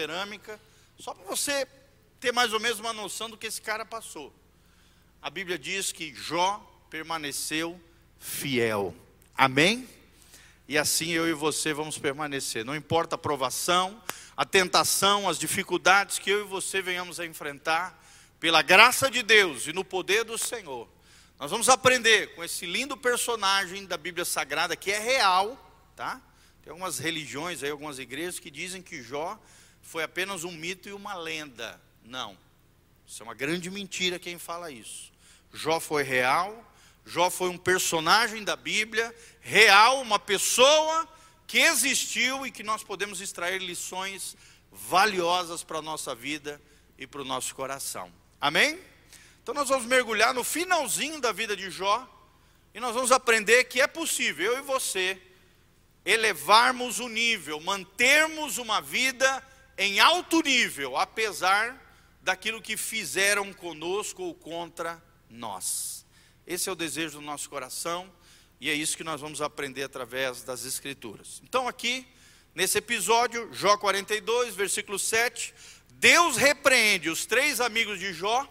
cerâmica, só para você ter mais ou menos uma noção do que esse cara passou. A Bíblia diz que Jó permaneceu fiel. Amém? E assim eu e você vamos permanecer. Não importa a provação, a tentação, as dificuldades que eu e você venhamos a enfrentar, pela graça de Deus e no poder do Senhor, nós vamos aprender com esse lindo personagem da Bíblia Sagrada que é real, tá? Tem algumas religiões aí, algumas igrejas que dizem que Jó foi apenas um mito e uma lenda. Não. Isso é uma grande mentira quem fala isso. Jó foi real, Jó foi um personagem da Bíblia, real, uma pessoa que existiu e que nós podemos extrair lições valiosas para a nossa vida e para o nosso coração. Amém? Então nós vamos mergulhar no finalzinho da vida de Jó e nós vamos aprender que é possível, eu e você, elevarmos o nível, mantermos uma vida em alto nível, apesar daquilo que fizeram conosco ou contra nós. Esse é o desejo do nosso coração e é isso que nós vamos aprender através das Escrituras. Então, aqui, nesse episódio, Jó 42, versículo 7, Deus repreende os três amigos de Jó,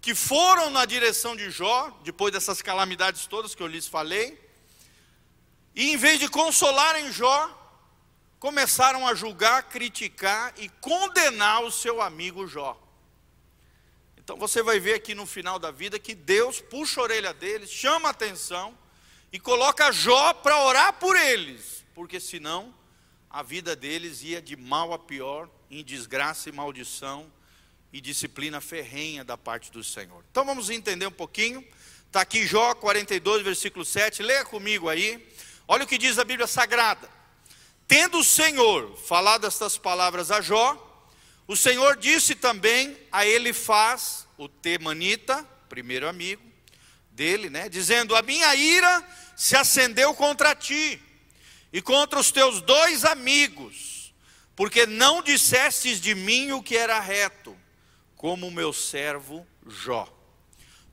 que foram na direção de Jó, depois dessas calamidades todas que eu lhes falei, e em vez de consolarem Jó, começaram a julgar, criticar e condenar o seu amigo Jó. Então você vai ver aqui no final da vida que Deus puxa a orelha deles, chama a atenção e coloca Jó para orar por eles, porque senão a vida deles ia de mal a pior, em desgraça e maldição e disciplina ferrenha da parte do Senhor. Então vamos entender um pouquinho. Está aqui Jó 42, versículo 7. Leia comigo aí. Olha o que diz a Bíblia Sagrada. Tendo o Senhor falado estas palavras a Jó, o Senhor disse também a ele faz o temanita, primeiro amigo dele, né, dizendo: A minha ira se acendeu contra ti e contra os teus dois amigos, porque não dissestes de mim o que era reto, como o meu servo Jó.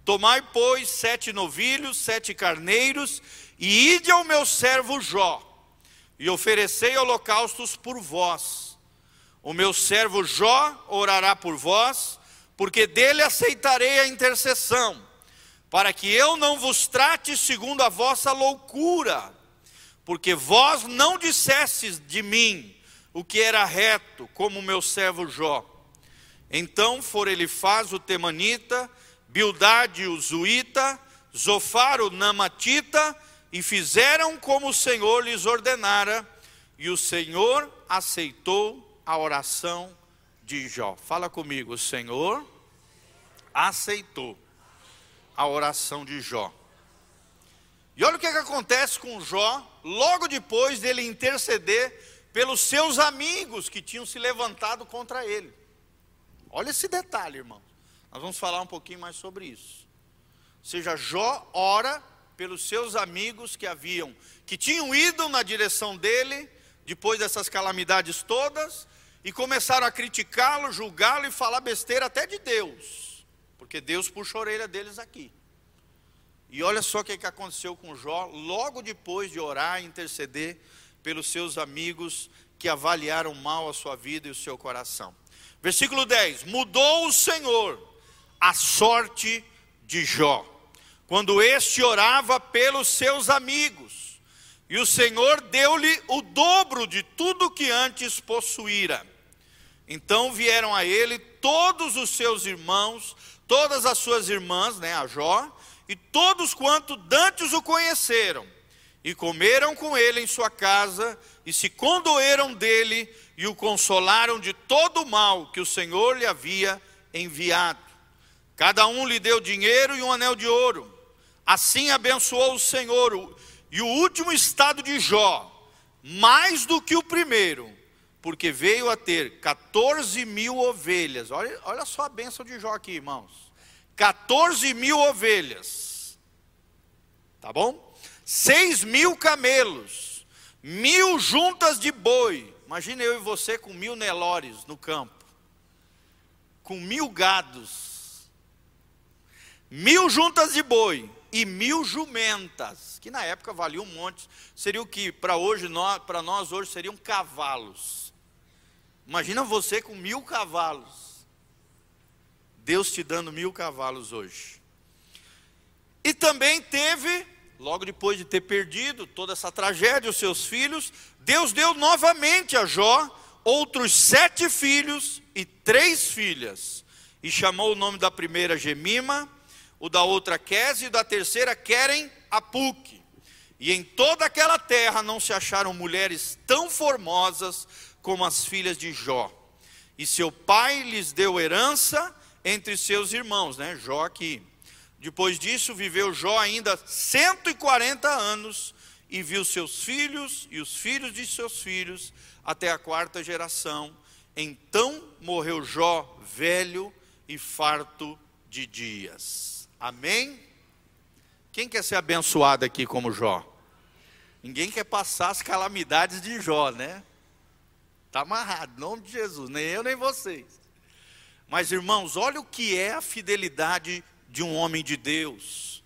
Tomai, pois, sete novilhos, sete carneiros, e ide ao meu servo Jó e oferecei holocaustos por vós. O meu servo Jó orará por vós, porque dele aceitarei a intercessão, para que eu não vos trate segundo a vossa loucura, porque vós não dissestes de mim o que era reto, como o meu servo Jó. Então for ele faz o temanita, Bildade o zuíta, Zofar o namatita, e fizeram como o Senhor lhes ordenara, e o Senhor aceitou a oração de Jó. Fala comigo, o Senhor aceitou a oração de Jó. E olha o que, é que acontece com Jó, logo depois dele interceder pelos seus amigos que tinham se levantado contra ele. Olha esse detalhe, irmão. Nós vamos falar um pouquinho mais sobre isso. Ou seja, Jó ora pelos seus amigos que haviam, que tinham ido na direção dele, depois dessas calamidades todas, e começaram a criticá-lo, julgá-lo e falar besteira até de Deus, porque Deus puxa a orelha deles aqui. E olha só o que, que aconteceu com Jó, logo depois de orar e interceder pelos seus amigos que avaliaram mal a sua vida e o seu coração. Versículo 10: Mudou o Senhor a sorte de Jó quando este orava pelos seus amigos, e o Senhor deu-lhe o dobro de tudo que antes possuíra. Então vieram a ele todos os seus irmãos, todas as suas irmãs, né, a Jó, e todos quanto dantes o conheceram, e comeram com ele em sua casa, e se condoeram dele, e o consolaram de todo o mal que o Senhor lhe havia enviado. Cada um lhe deu dinheiro e um anel de ouro Assim abençoou o Senhor. E o último estado de Jó, mais do que o primeiro, porque veio a ter 14 mil ovelhas. Olha, olha só a bênção de Jó aqui, irmãos. 14 mil ovelhas. Tá bom? 6 mil camelos. Mil juntas de boi. Imagina eu e você com mil nelores no campo. Com mil gados. Mil juntas de boi e mil jumentas, que na época valiam um monte, seria o que para hoje para nós hoje seriam cavalos. Imagina você com mil cavalos. Deus te dando mil cavalos hoje. E também teve, logo depois de ter perdido toda essa tragédia, os seus filhos, Deus deu novamente a Jó outros sete filhos e três filhas. E chamou o nome da primeira Gemima, o da outra Quese e da terceira Querem Apuque. E em toda aquela terra não se acharam mulheres tão formosas como as filhas de Jó. E seu pai lhes deu herança entre seus irmãos, né? Jó aqui. Depois disso, viveu Jó ainda 140 anos e viu seus filhos e os filhos de seus filhos até a quarta geração. Então morreu Jó velho e farto de dias. Amém? Quem quer ser abençoado aqui como Jó? Ninguém quer passar as calamidades de Jó, né? Está amarrado, em nome de Jesus, nem eu nem vocês. Mas irmãos, olha o que é a fidelidade de um homem de Deus.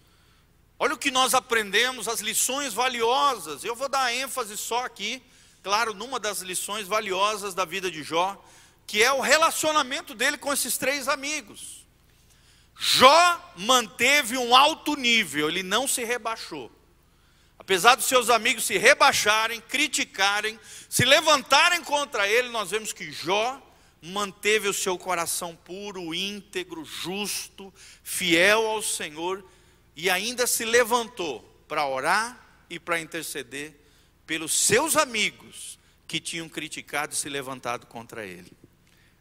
Olha o que nós aprendemos, as lições valiosas. Eu vou dar ênfase só aqui, claro, numa das lições valiosas da vida de Jó, que é o relacionamento dele com esses três amigos. Jó manteve um alto nível, ele não se rebaixou. Apesar dos seus amigos se rebaixarem, criticarem, se levantarem contra ele, nós vemos que Jó manteve o seu coração puro, íntegro, justo, fiel ao Senhor e ainda se levantou para orar e para interceder pelos seus amigos que tinham criticado e se levantado contra ele.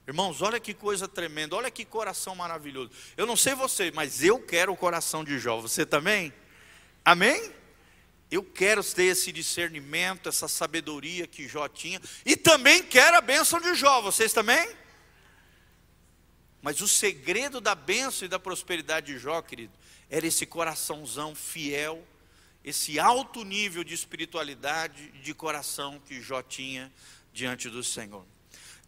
Irmãos, olha que coisa tremenda, olha que coração maravilhoso. Eu não sei você, mas eu quero o coração de Jó. Você também? Amém? Eu quero ter esse discernimento, essa sabedoria que Jó tinha, e também quero a bênção de Jó, vocês também? Mas o segredo da bênção e da prosperidade de Jó, querido, era esse coraçãozão fiel, esse alto nível de espiritualidade e de coração que Jó tinha diante do Senhor.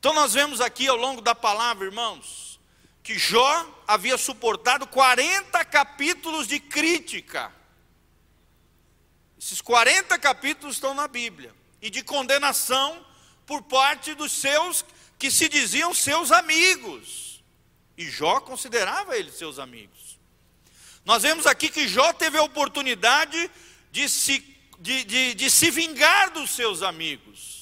Então nós vemos aqui ao longo da palavra, irmãos, que Jó havia suportado 40 capítulos de crítica esses 40 capítulos estão na Bíblia. E de condenação por parte dos seus que se diziam seus amigos. E Jó considerava eles seus amigos. Nós vemos aqui que Jó teve a oportunidade de se, de, de, de se vingar dos seus amigos.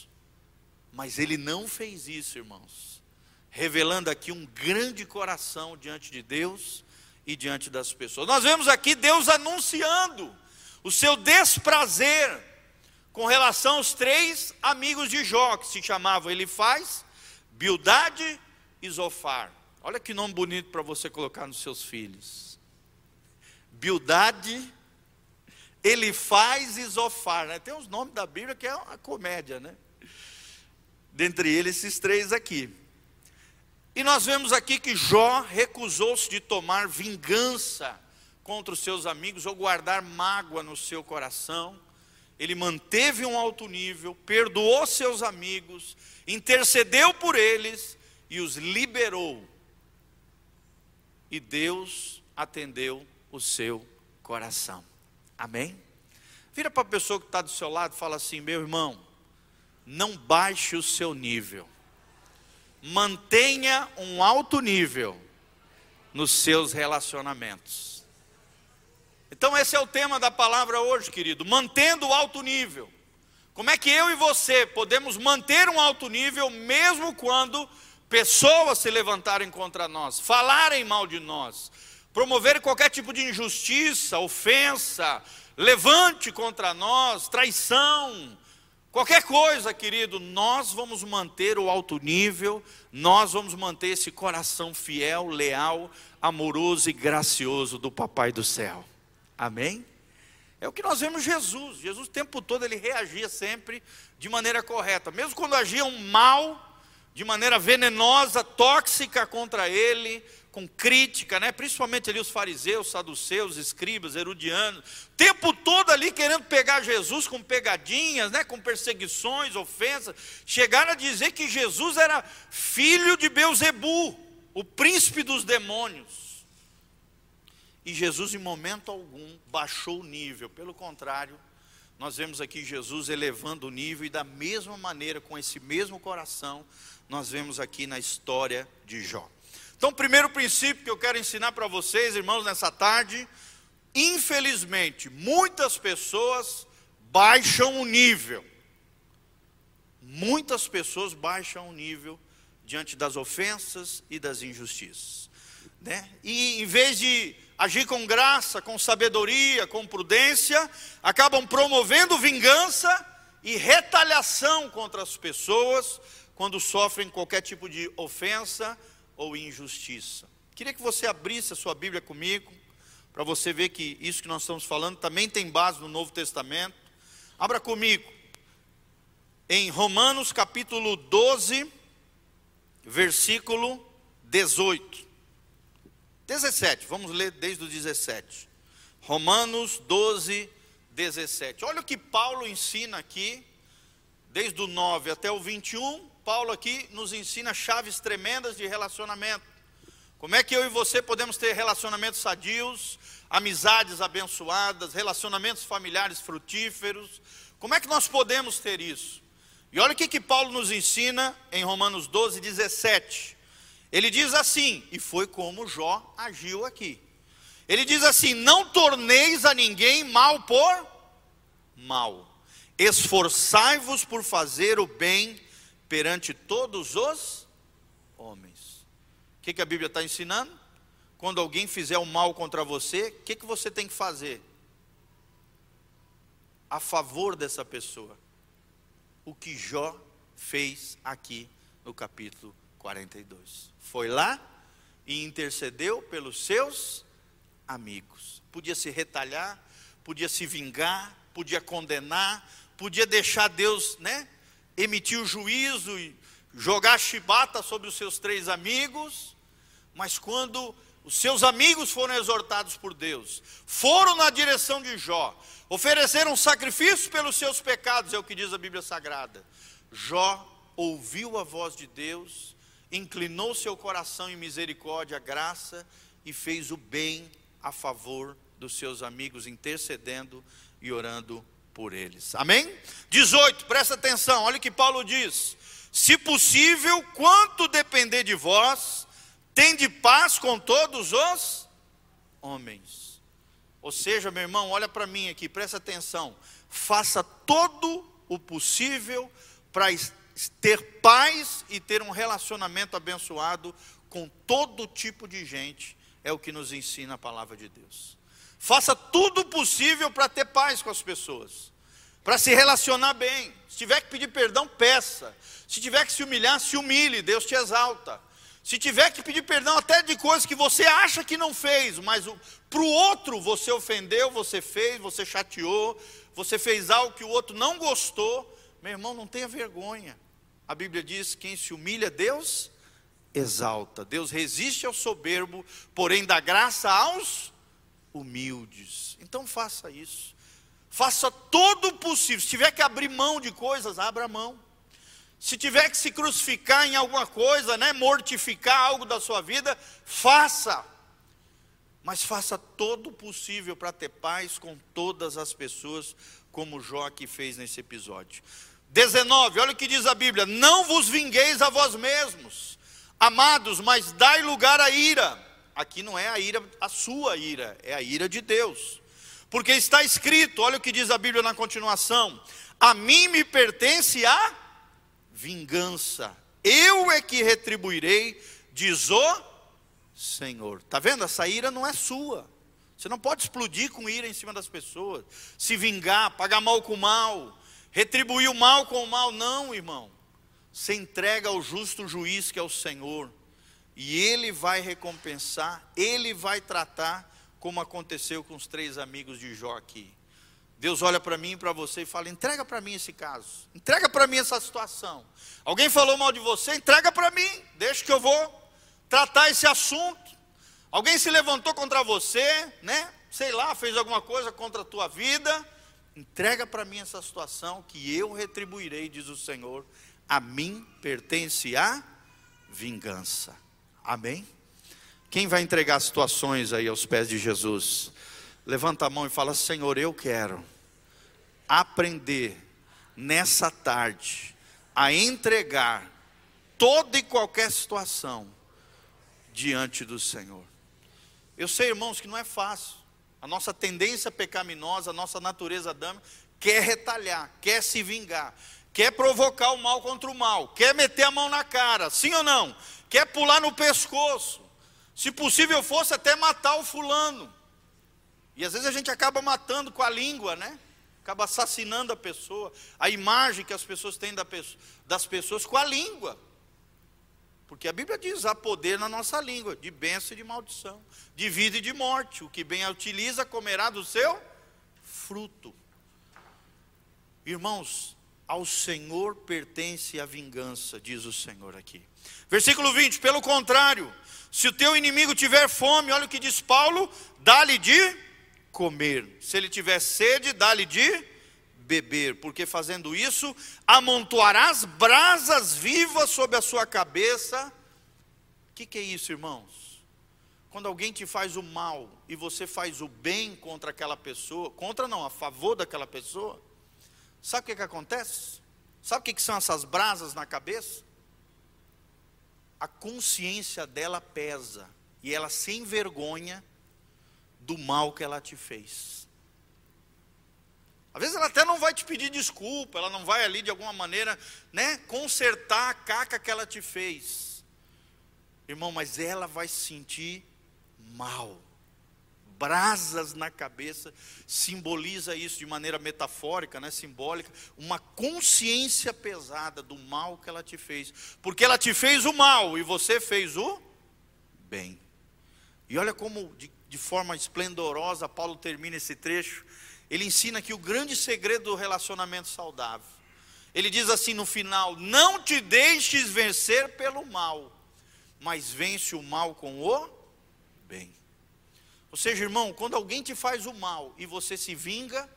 Mas ele não fez isso, irmãos. Revelando aqui um grande coração diante de Deus e diante das pessoas. Nós vemos aqui Deus anunciando o seu desprazer com relação aos três amigos de Jó, que se chamavam Elifaz, Bildade e Zofar. Olha que nome bonito para você colocar nos seus filhos. Bildade, Elifaz e Zofar. Né? Tem uns nomes da Bíblia que é uma comédia, né? Dentre eles, esses três aqui. E nós vemos aqui que Jó recusou-se de tomar vingança contra os seus amigos ou guardar mágoa no seu coração. Ele manteve um alto nível, perdoou seus amigos, intercedeu por eles e os liberou. E Deus atendeu o seu coração. Amém? Vira para a pessoa que está do seu lado e fala assim: meu irmão, não baixe o seu nível, mantenha um alto nível nos seus relacionamentos. Então, esse é o tema da palavra hoje, querido. Mantendo o alto nível. Como é que eu e você podemos manter um alto nível, mesmo quando pessoas se levantarem contra nós, falarem mal de nós, promoverem qualquer tipo de injustiça, ofensa, levante contra nós, traição, qualquer coisa, querido, nós vamos manter o alto nível, nós vamos manter esse coração fiel, leal, amoroso e gracioso do Papai do céu. Amém? É o que nós vemos Jesus. Jesus o tempo todo ele reagia sempre de maneira correta, mesmo quando agiam mal, de maneira venenosa, tóxica contra ele, com crítica, né? principalmente ali os fariseus, saduceus, escribas, erudianos, o tempo todo ali querendo pegar Jesus com pegadinhas, né? com perseguições, ofensas, chegaram a dizer que Jesus era filho de Beuzebu, o príncipe dos demônios. E Jesus, em momento algum, baixou o nível, pelo contrário, nós vemos aqui Jesus elevando o nível e da mesma maneira, com esse mesmo coração, nós vemos aqui na história de Jó. Então, o primeiro princípio que eu quero ensinar para vocês, irmãos, nessa tarde, infelizmente, muitas pessoas baixam o nível. Muitas pessoas baixam o nível diante das ofensas e das injustiças. Né? E em vez de agir com graça, com sabedoria, com prudência, acabam promovendo vingança e retaliação contra as pessoas quando sofrem qualquer tipo de ofensa ou injustiça. Queria que você abrisse a sua Bíblia comigo, para você ver que isso que nós estamos falando também tem base no Novo Testamento. Abra comigo, em Romanos capítulo 12, versículo 18. 17, vamos ler desde o 17. Romanos 12, 17. Olha o que Paulo ensina aqui, desde o 9 até o 21. Paulo aqui nos ensina chaves tremendas de relacionamento. Como é que eu e você podemos ter relacionamentos sadios, amizades abençoadas, relacionamentos familiares frutíferos? Como é que nós podemos ter isso? E olha o que, que Paulo nos ensina em Romanos 12, 17. Ele diz assim, e foi como Jó agiu aqui. Ele diz assim: Não torneis a ninguém mal por mal, esforçai-vos por fazer o bem perante todos os homens. O que, que a Bíblia está ensinando? Quando alguém fizer o mal contra você, o que, que você tem que fazer? A favor dessa pessoa. O que Jó fez aqui no capítulo 42. Foi lá e intercedeu pelos seus amigos. Podia se retalhar, podia se vingar, podia condenar, podia deixar Deus, né, emitir juízo e jogar chibata sobre os seus três amigos, mas quando os seus amigos foram exortados por Deus, foram na direção de Jó, ofereceram sacrifício pelos seus pecados, é o que diz a Bíblia Sagrada. Jó ouviu a voz de Deus inclinou seu coração em misericórdia, graça e fez o bem a favor dos seus amigos, intercedendo e orando por eles. Amém? 18, presta atenção, olha o que Paulo diz: Se possível, quanto depender de vós, tende paz com todos os homens. Ou seja, meu irmão, olha para mim aqui, presta atenção. Faça todo o possível para ter paz e ter um relacionamento abençoado com todo tipo de gente, é o que nos ensina a palavra de Deus. Faça tudo possível para ter paz com as pessoas, para se relacionar bem. Se tiver que pedir perdão, peça. Se tiver que se humilhar, se humilhe, Deus te exalta. Se tiver que pedir perdão até de coisas que você acha que não fez, mas para o outro você ofendeu, você fez, você chateou, você fez algo que o outro não gostou, meu irmão, não tenha vergonha. A Bíblia diz: quem se humilha, Deus exalta. Deus resiste ao soberbo, porém dá graça aos humildes. Então faça isso. Faça todo o possível. Se tiver que abrir mão de coisas, abra mão. Se tiver que se crucificar em alguma coisa, né, mortificar algo da sua vida, faça. Mas faça todo o possível para ter paz com todas as pessoas, como Jó que fez nesse episódio. 19, olha o que diz a Bíblia: Não vos vingueis a vós mesmos, amados, mas dai lugar à ira. Aqui não é a ira, a sua ira, é a ira de Deus. Porque está escrito, olha o que diz a Bíblia na continuação: A mim me pertence a vingança, eu é que retribuirei, diz o Senhor. Está vendo? Essa ira não é sua. Você não pode explodir com ira em cima das pessoas, se vingar, pagar mal com mal, retribuir o mal com o mal, não, irmão. Você entrega ao justo juiz que é o Senhor, e ele vai recompensar, ele vai tratar, como aconteceu com os três amigos de Jó aqui. Deus olha para mim e para você e fala: entrega para mim esse caso, entrega para mim essa situação. Alguém falou mal de você, entrega para mim, deixa que eu vou tratar esse assunto. Alguém se levantou contra você, né? Sei lá, fez alguma coisa contra a tua vida Entrega para mim essa situação que eu retribuirei, diz o Senhor. A mim pertence a vingança. Amém? Quem vai entregar situações aí aos pés de Jesus? Levanta a mão e fala: Senhor, eu quero aprender nessa tarde a entregar toda e qualquer situação diante do Senhor. Eu sei, irmãos, que não é fácil. A nossa tendência pecaminosa, a nossa natureza adâmica, quer retalhar, quer se vingar, quer provocar o mal contra o mal, quer meter a mão na cara, sim ou não? Quer pular no pescoço. Se possível fosse até matar o fulano. E às vezes a gente acaba matando com a língua, né? Acaba assassinando a pessoa, a imagem que as pessoas têm das pessoas com a língua. Porque a Bíblia diz: há poder na nossa língua, de bênção e de maldição, de vida e de morte. O que bem a utiliza comerá do seu fruto. Irmãos, ao Senhor pertence a vingança, diz o Senhor aqui. Versículo 20: pelo contrário, se o teu inimigo tiver fome, olha o que diz Paulo: dá-lhe de comer. Se ele tiver sede, dá-lhe de beber, porque fazendo isso, amontoarás brasas vivas sobre a sua cabeça. O que, que é isso, irmãos? Quando alguém te faz o mal e você faz o bem contra aquela pessoa, contra não, a favor daquela pessoa, sabe o que, que acontece? Sabe o que, que são essas brasas na cabeça? A consciência dela pesa e ela se envergonha do mal que ela te fez. Às vezes ela até não vai te pedir desculpa, ela não vai ali de alguma maneira, né, consertar a caca que ela te fez. Irmão, mas ela vai se sentir mal. Brasas na cabeça simboliza isso de maneira metafórica, né, simbólica, uma consciência pesada do mal que ela te fez, porque ela te fez o mal e você fez o bem. E olha como de, de forma esplendorosa Paulo termina esse trecho ele ensina que o grande segredo do relacionamento saudável. Ele diz assim no final: Não te deixes vencer pelo mal, mas vence o mal com o bem. Ou seja, irmão, quando alguém te faz o mal e você se vinga,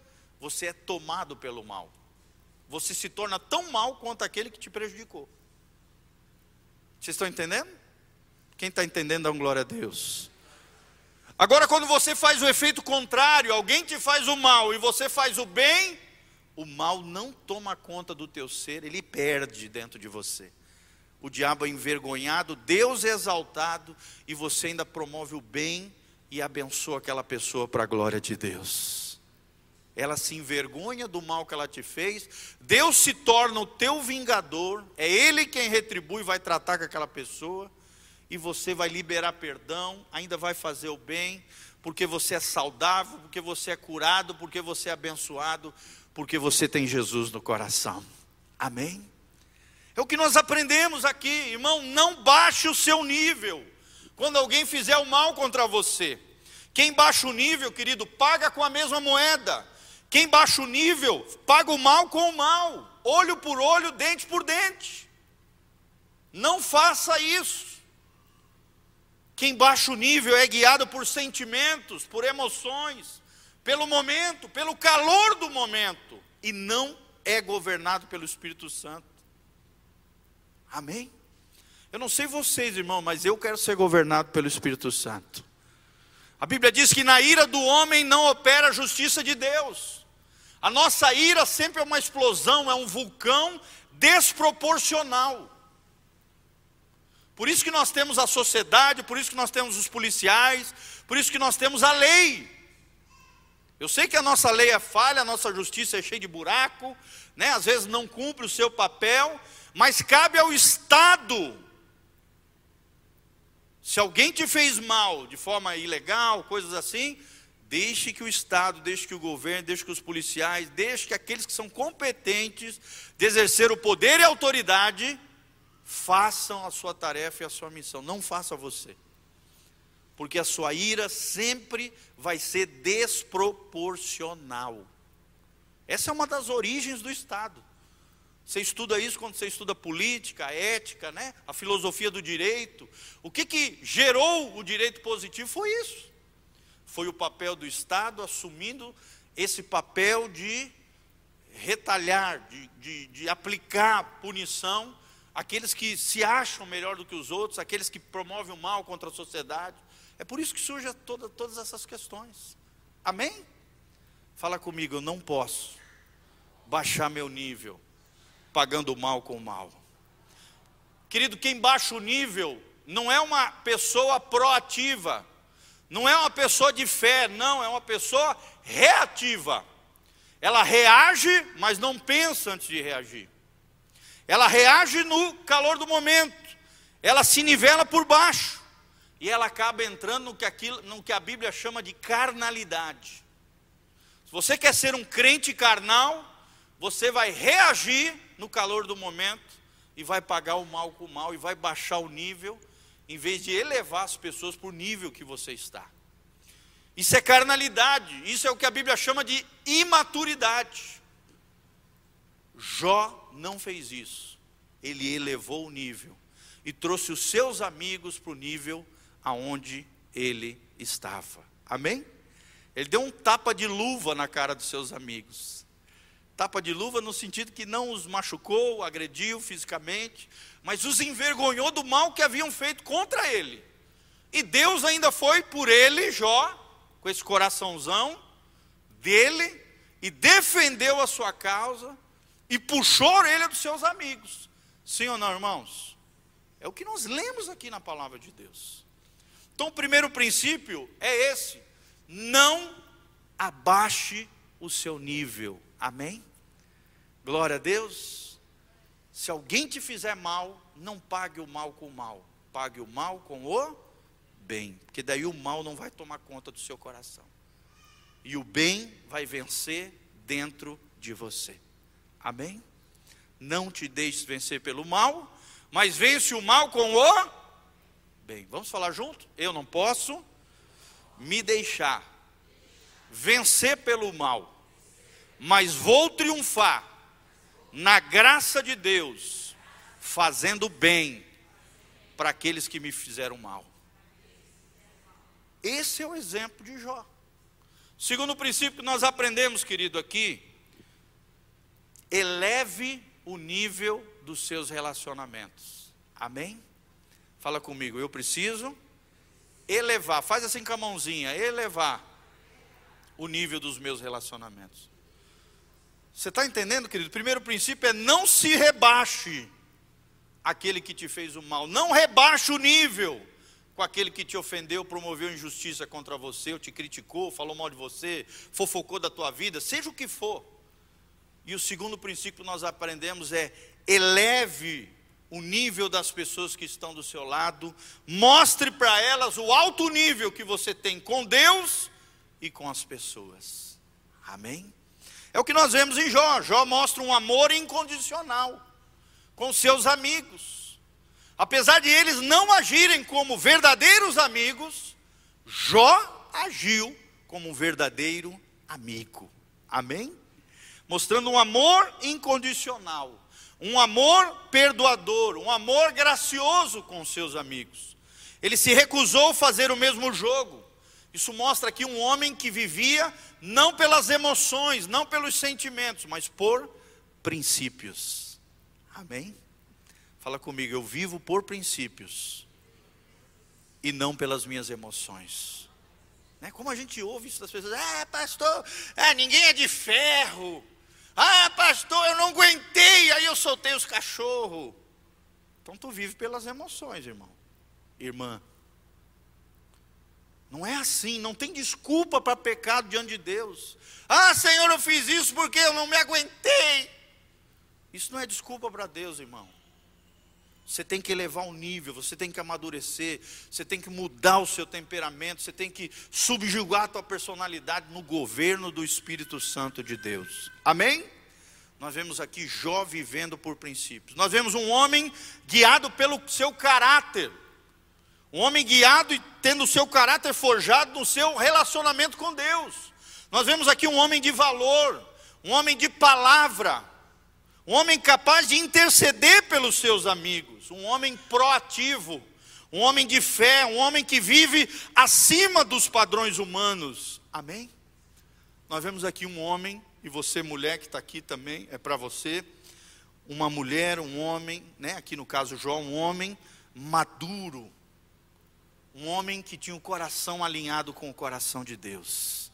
você é tomado pelo mal. Você se torna tão mal quanto aquele que te prejudicou. Vocês estão entendendo? Quem está entendendo, dá um glória a Deus. Agora, quando você faz o efeito contrário, alguém te faz o mal e você faz o bem, o mal não toma conta do teu ser, ele perde dentro de você. O diabo é envergonhado, Deus é exaltado e você ainda promove o bem e abençoa aquela pessoa para a glória de Deus. Ela se envergonha do mal que ela te fez, Deus se torna o teu vingador, é Ele quem retribui vai tratar com aquela pessoa e você vai liberar perdão, ainda vai fazer o bem, porque você é saudável, porque você é curado, porque você é abençoado, porque você tem Jesus no coração. Amém? É o que nós aprendemos aqui, irmão, não baixe o seu nível. Quando alguém fizer o mal contra você, quem baixa o nível, querido, paga com a mesma moeda. Quem baixa o nível, paga o mal com o mal, olho por olho, dente por dente. Não faça isso. Quem baixa o nível é guiado por sentimentos, por emoções, pelo momento, pelo calor do momento, e não é governado pelo Espírito Santo. Amém? Eu não sei vocês, irmão, mas eu quero ser governado pelo Espírito Santo. A Bíblia diz que na ira do homem não opera a justiça de Deus. A nossa ira sempre é uma explosão, é um vulcão desproporcional. Por isso que nós temos a sociedade, por isso que nós temos os policiais, por isso que nós temos a lei. Eu sei que a nossa lei é falha, a nossa justiça é cheia de buraco, né? às vezes não cumpre o seu papel, mas cabe ao Estado. Se alguém te fez mal de forma ilegal, coisas assim, deixe que o Estado, deixe que o governo, deixe que os policiais, deixe que aqueles que são competentes de exercer o poder e a autoridade façam a sua tarefa e a sua missão, não faça você. Porque a sua ira sempre vai ser desproporcional. Essa é uma das origens do Estado. Você estuda isso quando você estuda política, ética, né? a filosofia do direito. O que, que gerou o direito positivo foi isso. Foi o papel do Estado assumindo esse papel de retalhar, de, de, de aplicar punição aqueles que se acham melhor do que os outros, aqueles que promovem o mal contra a sociedade. É por isso que surgem toda, todas essas questões. Amém? Fala comigo, eu não posso baixar meu nível, pagando o mal com o mal. Querido, quem baixa o nível não é uma pessoa proativa, não é uma pessoa de fé, não, é uma pessoa reativa. Ela reage, mas não pensa antes de reagir. Ela reage no calor do momento, ela se nivela por baixo, e ela acaba entrando no que, aquilo, no que a Bíblia chama de carnalidade. Se você quer ser um crente carnal, você vai reagir no calor do momento e vai pagar o mal com o mal e vai baixar o nível, em vez de elevar as pessoas para o nível que você está. Isso é carnalidade, isso é o que a Bíblia chama de imaturidade. Jó não fez isso, ele elevou o nível e trouxe os seus amigos para o nível aonde ele estava. Amém? Ele deu um tapa de luva na cara dos seus amigos. Tapa de luva no sentido que não os machucou, agrediu fisicamente, mas os envergonhou do mal que haviam feito contra ele. E Deus ainda foi por ele, Jó, com esse coraçãozão dele, e defendeu a sua causa, e puxou a orelha dos seus amigos. Sim ou não, irmãos? É o que nós lemos aqui na palavra de Deus. Então, o primeiro princípio é esse: não abaixe o seu nível. Amém? Glória a Deus. Se alguém te fizer mal, não pague o mal com o mal, pague o mal com o bem, porque daí o mal não vai tomar conta do seu coração, e o bem vai vencer dentro de você. Amém? Não te deixes vencer pelo mal, mas vence o mal com o bem. Vamos falar junto? Eu não posso me deixar vencer pelo mal, mas vou triunfar na graça de Deus, fazendo bem para aqueles que me fizeram mal. Esse é o exemplo de Jó. Segundo princípio que nós aprendemos, querido, aqui, eleve o nível dos seus relacionamentos. Amém? Fala comigo, eu preciso elevar, faz assim com a mãozinha, elevar o nível dos meus relacionamentos. Você está entendendo, querido? O primeiro princípio é não se rebaixe aquele que te fez o mal, não rebaixe o nível com aquele que te ofendeu, promoveu injustiça contra você, ou te criticou, falou mal de você, fofocou da tua vida, seja o que for. E o segundo princípio que nós aprendemos é eleve o nível das pessoas que estão do seu lado, mostre para elas o alto nível que você tem com Deus e com as pessoas. Amém? É o que nós vemos em Jó. Jó mostra um amor incondicional com seus amigos. Apesar de eles não agirem como verdadeiros amigos, Jó agiu como um verdadeiro amigo. Amém? mostrando um amor incondicional, um amor perdoador, um amor gracioso com seus amigos. Ele se recusou a fazer o mesmo jogo. Isso mostra aqui um homem que vivia não pelas emoções, não pelos sentimentos, mas por princípios. Amém? Fala comigo, eu vivo por princípios e não pelas minhas emoções. Né? Como a gente ouve isso das pessoas, ah, pastor, ah, ninguém é de ferro. Ah, pastor, eu não aguentei, aí eu soltei os cachorros. Então tu vive pelas emoções, irmão. Irmã. Não é assim, não tem desculpa para pecado diante de Deus. Ah, Senhor, eu fiz isso porque eu não me aguentei. Isso não é desculpa para Deus, irmão. Você tem que elevar o nível, você tem que amadurecer, você tem que mudar o seu temperamento, você tem que subjugar a tua personalidade no governo do Espírito Santo de Deus. Amém? Nós vemos aqui Jó vivendo por princípios. Nós vemos um homem guiado pelo seu caráter. Um homem guiado e tendo o seu caráter forjado no seu relacionamento com Deus. Nós vemos aqui um homem de valor, um homem de palavra, um homem capaz de interceder pelos seus amigos, um homem proativo, um homem de fé, um homem que vive acima dos padrões humanos. Amém? Nós vemos aqui um homem, e você, mulher que está aqui também, é para você, uma mulher, um homem, né? aqui no caso João, um homem maduro, um homem que tinha o coração alinhado com o coração de Deus,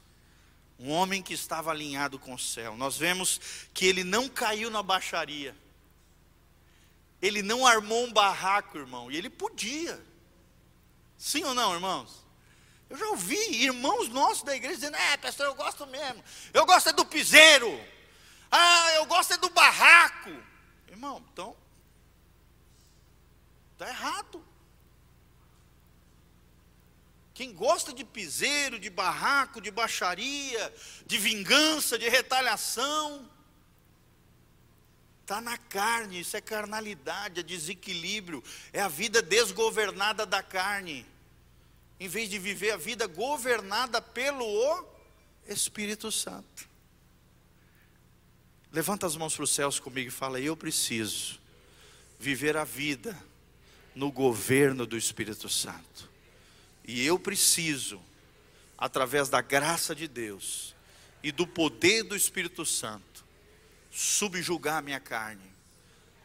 Um homem que estava alinhado com o céu. Nós vemos que ele não caiu na baixaria. Ele não armou um barraco, irmão. E ele podia. Sim ou não, irmãos? Eu já ouvi irmãos nossos da igreja dizendo: É, pastor, eu gosto mesmo. Eu gosto é do piseiro. Ah, eu gosto é do barraco. Irmão, então. Está errado. Quem gosta de piseiro, de barraco, de baixaria, de vingança, de retaliação, está na carne, isso é carnalidade, é desequilíbrio, é a vida desgovernada da carne, em vez de viver a vida governada pelo Espírito Santo. Levanta as mãos para os céus comigo e fala: Eu preciso viver a vida no governo do Espírito Santo. E eu preciso, através da graça de Deus e do poder do Espírito Santo, subjugar a minha carne,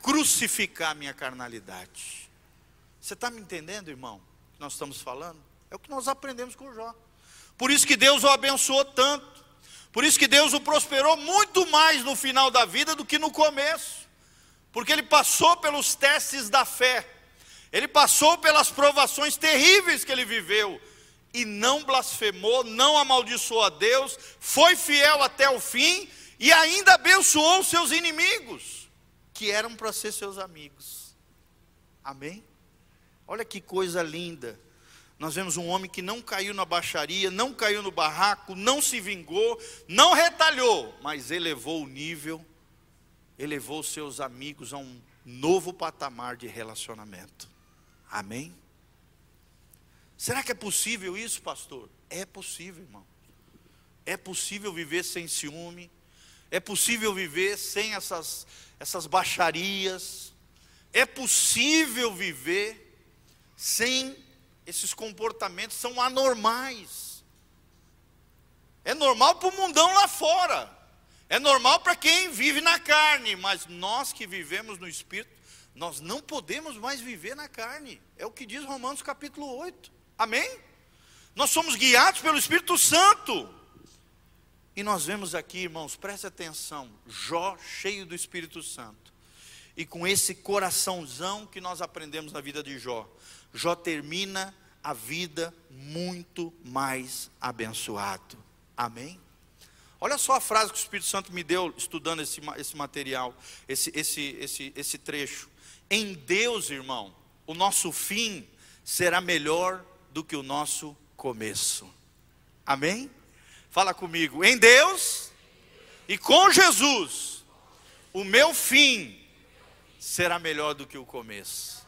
crucificar a minha carnalidade. Você está me entendendo, irmão? Que nós estamos falando? É o que nós aprendemos com Jó. Por isso que Deus o abençoou tanto. Por isso que Deus o prosperou muito mais no final da vida do que no começo. Porque ele passou pelos testes da fé. Ele passou pelas provações terríveis que ele viveu e não blasfemou, não amaldiçoou a Deus, foi fiel até o fim e ainda abençoou seus inimigos, que eram para ser seus amigos. Amém? Olha que coisa linda. Nós vemos um homem que não caiu na baixaria, não caiu no barraco, não se vingou, não retalhou, mas elevou o nível, elevou seus amigos a um novo patamar de relacionamento. Amém? Será que é possível isso, pastor? É possível, irmão. É possível viver sem ciúme. É possível viver sem essas, essas baixarias. É possível viver sem esses comportamentos, são anormais. É normal para o mundão lá fora. É normal para quem vive na carne, mas nós que vivemos no Espírito, nós não podemos mais viver na carne. É o que diz Romanos capítulo 8. Amém? Nós somos guiados pelo Espírito Santo. E nós vemos aqui, irmãos, preste atenção, Jó cheio do Espírito Santo. E com esse coraçãozão que nós aprendemos na vida de Jó, Jó termina a vida muito mais abençoado. Amém? Olha só a frase que o Espírito Santo me deu estudando esse, esse material, esse, esse, esse, esse trecho. Em Deus, irmão, o nosso fim será melhor do que o nosso começo. Amém? Fala comigo. Em Deus e com Jesus, o meu fim será melhor do que o começo.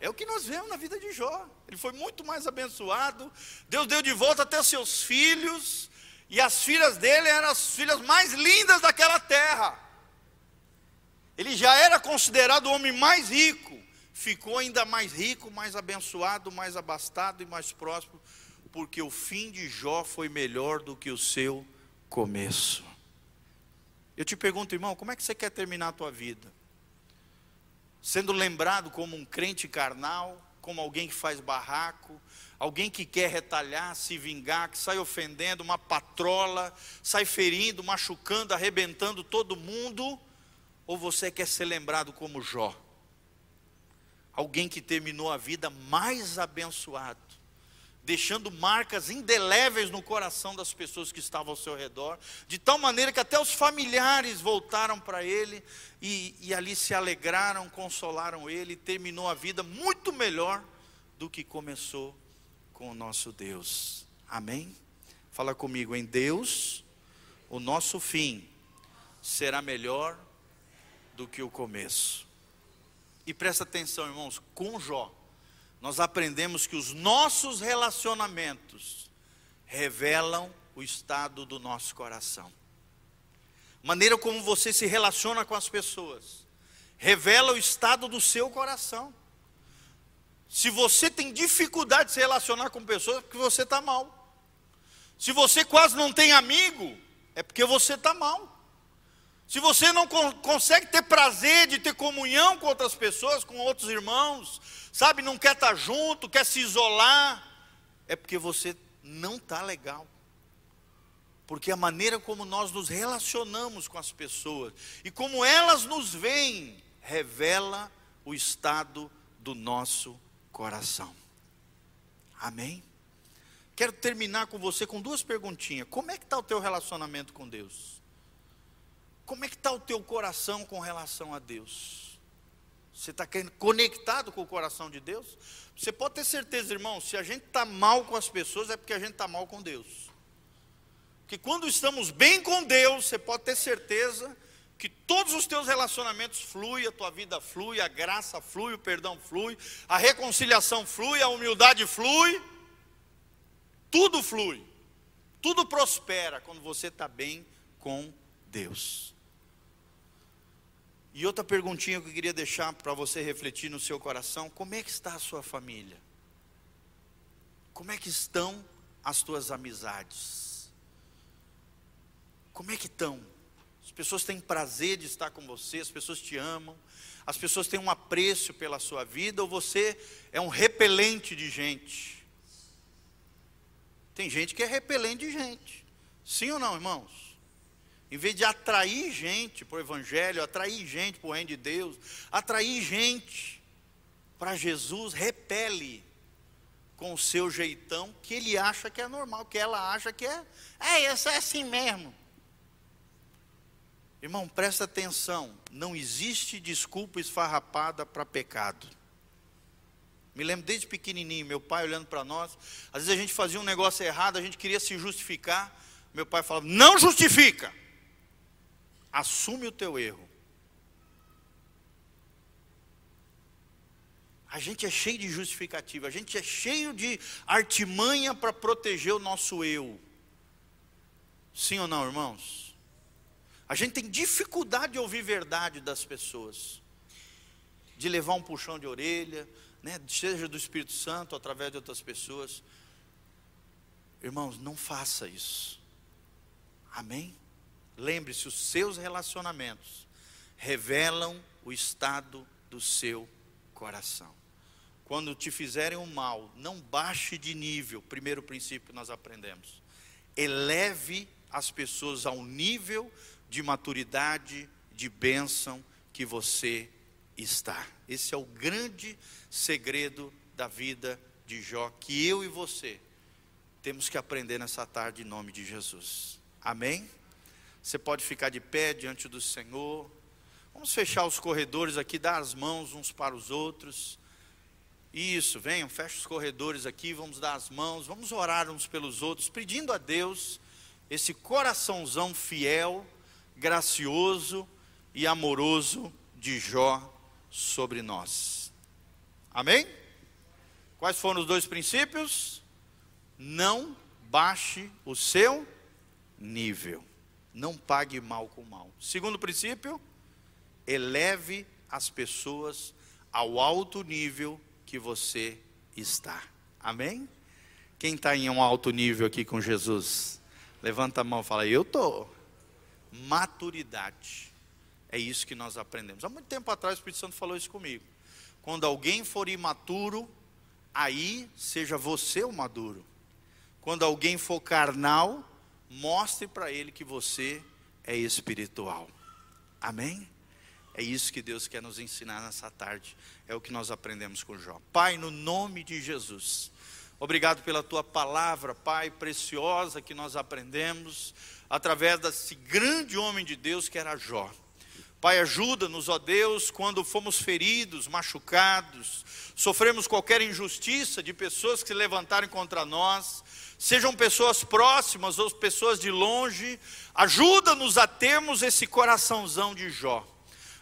É o que nós vemos na vida de Jó. Ele foi muito mais abençoado. Deus deu de volta até seus filhos. E as filhas dele eram as filhas mais lindas daquela terra. Ele já era considerado o homem mais rico, ficou ainda mais rico, mais abençoado, mais abastado e mais próspero, porque o fim de Jó foi melhor do que o seu começo. Eu te pergunto, irmão, como é que você quer terminar a tua vida? Sendo lembrado como um crente carnal, como alguém que faz barraco, alguém que quer retalhar, se vingar, que sai ofendendo, uma patrola, sai ferindo, machucando, arrebentando todo mundo, ou você quer ser lembrado como Jó? Alguém que terminou a vida mais abençoado, deixando marcas indeléveis no coração das pessoas que estavam ao seu redor, de tal maneira que até os familiares voltaram para ele e, e ali se alegraram, consolaram ele, terminou a vida muito melhor do que começou com o nosso Deus. Amém? Fala comigo, em Deus, o nosso fim será melhor do que o começo. E presta atenção, irmãos, com Jó, nós aprendemos que os nossos relacionamentos revelam o estado do nosso coração. Maneira como você se relaciona com as pessoas revela o estado do seu coração. Se você tem dificuldade de se relacionar com pessoas, é porque você está mal. Se você quase não tem amigo, é porque você está mal. Se você não consegue ter prazer de ter comunhão com outras pessoas, com outros irmãos, sabe, não quer estar junto, quer se isolar, é porque você não está legal. porque a maneira como nós nos relacionamos com as pessoas e como elas nos veem revela o estado do nosso coração. Amém? Quero terminar com você com duas perguntinhas. Como é que está o teu relacionamento com Deus? Como é que está o teu coração com relação a Deus? Você está conectado com o coração de Deus? Você pode ter certeza, irmão, se a gente está mal com as pessoas, é porque a gente está mal com Deus. Porque quando estamos bem com Deus, você pode ter certeza que todos os teus relacionamentos fluem, a tua vida flui, a graça flui, o perdão flui, a reconciliação flui, a humildade flui, tudo flui, tudo prospera quando você está bem com Deus. E outra perguntinha que eu queria deixar para você refletir no seu coração: como é que está a sua família? Como é que estão as tuas amizades? Como é que estão? As pessoas têm prazer de estar com você, as pessoas te amam, as pessoas têm um apreço pela sua vida, ou você é um repelente de gente? Tem gente que é repelente de gente, sim ou não, irmãos? Em vez de atrair gente para o Evangelho, atrair gente para o reino de Deus, atrair gente para Jesus, repele com o seu jeitão que ele acha que é normal, que ela acha que é, é, isso é assim mesmo. Irmão, presta atenção, não existe desculpa esfarrapada para pecado. Me lembro desde pequenininho, meu pai olhando para nós, às vezes a gente fazia um negócio errado, a gente queria se justificar, meu pai falava: "Não justifica" assume o teu erro. A gente é cheio de justificativa, a gente é cheio de artimanha para proteger o nosso eu. Sim ou não, irmãos? A gente tem dificuldade de ouvir verdade das pessoas, de levar um puxão de orelha, né, seja do Espírito Santo, através de outras pessoas. Irmãos, não faça isso. Amém? Lembre-se, os seus relacionamentos revelam o estado do seu coração. Quando te fizerem um mal, não baixe de nível, primeiro princípio nós aprendemos. Eleve as pessoas ao nível de maturidade, de bênção que você está. Esse é o grande segredo da vida de Jó, que eu e você temos que aprender nessa tarde em nome de Jesus. Amém? Você pode ficar de pé diante do Senhor. Vamos fechar os corredores aqui, dar as mãos uns para os outros. Isso, venham, feche os corredores aqui, vamos dar as mãos, vamos orar uns pelos outros, pedindo a Deus esse coraçãozão fiel, gracioso e amoroso de Jó sobre nós. Amém? Quais foram os dois princípios? Não baixe o seu nível não pague mal com mal. Segundo princípio, eleve as pessoas ao alto nível que você está. Amém? Quem está em um alto nível aqui com Jesus? Levanta a mão e fala, eu estou. Maturidade. É isso que nós aprendemos. Há muito tempo atrás o Espírito Santo falou isso comigo. Quando alguém for imaturo, aí seja você o maduro. Quando alguém for carnal, mostre para ele que você é espiritual. Amém? É isso que Deus quer nos ensinar nessa tarde. É o que nós aprendemos com Jó. Pai, no nome de Jesus. Obrigado pela tua palavra, Pai, preciosa que nós aprendemos através desse grande homem de Deus que era Jó. Pai, ajuda-nos, ó Deus, quando fomos feridos, machucados, sofremos qualquer injustiça de pessoas que se levantarem contra nós, sejam pessoas próximas ou pessoas de longe, ajuda-nos a termos esse coraçãozão de Jó.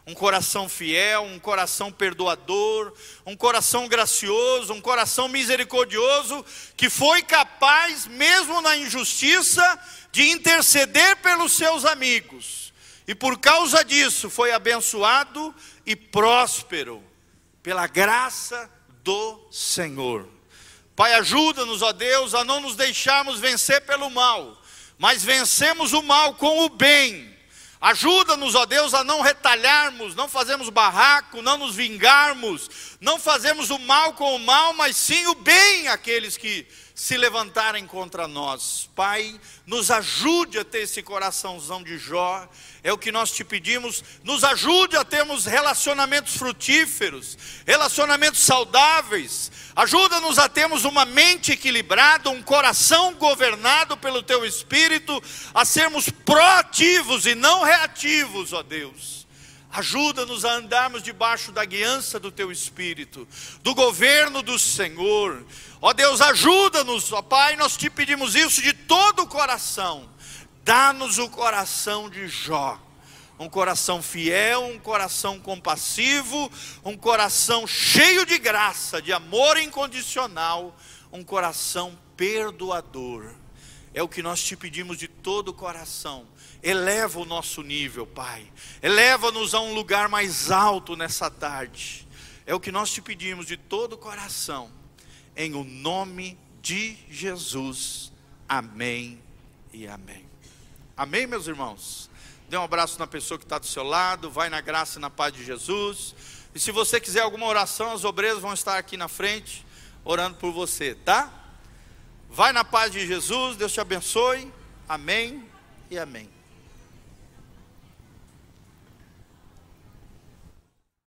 Um coração fiel, um coração perdoador, um coração gracioso, um coração misericordioso, que foi capaz, mesmo na injustiça, de interceder pelos seus amigos. E por causa disso foi abençoado e próspero, pela graça do Senhor. Pai, ajuda-nos, ó Deus, a não nos deixarmos vencer pelo mal, mas vencemos o mal com o bem. Ajuda-nos, ó Deus, a não retalharmos, não fazermos barraco, não nos vingarmos, não fazemos o mal com o mal, mas sim o bem àqueles que se levantarem contra nós. Pai, nos ajude a ter esse coraçãozão de Jó, é o que nós te pedimos. Nos ajude a termos relacionamentos frutíferos, relacionamentos saudáveis. Ajuda-nos a termos uma mente equilibrada, um coração governado pelo teu espírito, a sermos proativos e não reativos, ó Deus. Ajuda-nos a andarmos debaixo da guiança do teu espírito, do governo do Senhor. Ó Deus, ajuda-nos, ó Pai, nós te pedimos isso de todo o coração. Dá-nos o coração de Jó, um coração fiel, um coração compassivo, um coração cheio de graça, de amor incondicional, um coração perdoador. É o que nós te pedimos de todo o coração. Eleva o nosso nível, Pai. Eleva-nos a um lugar mais alto nessa tarde. É o que nós te pedimos de todo o coração em o nome de Jesus. Amém e amém. Amém, meus irmãos? Dê um abraço na pessoa que está do seu lado, vai na graça e na paz de Jesus. E se você quiser alguma oração, as obreiras vão estar aqui na frente, orando por você, tá? Vai na paz de Jesus, Deus te abençoe. Amém e amém.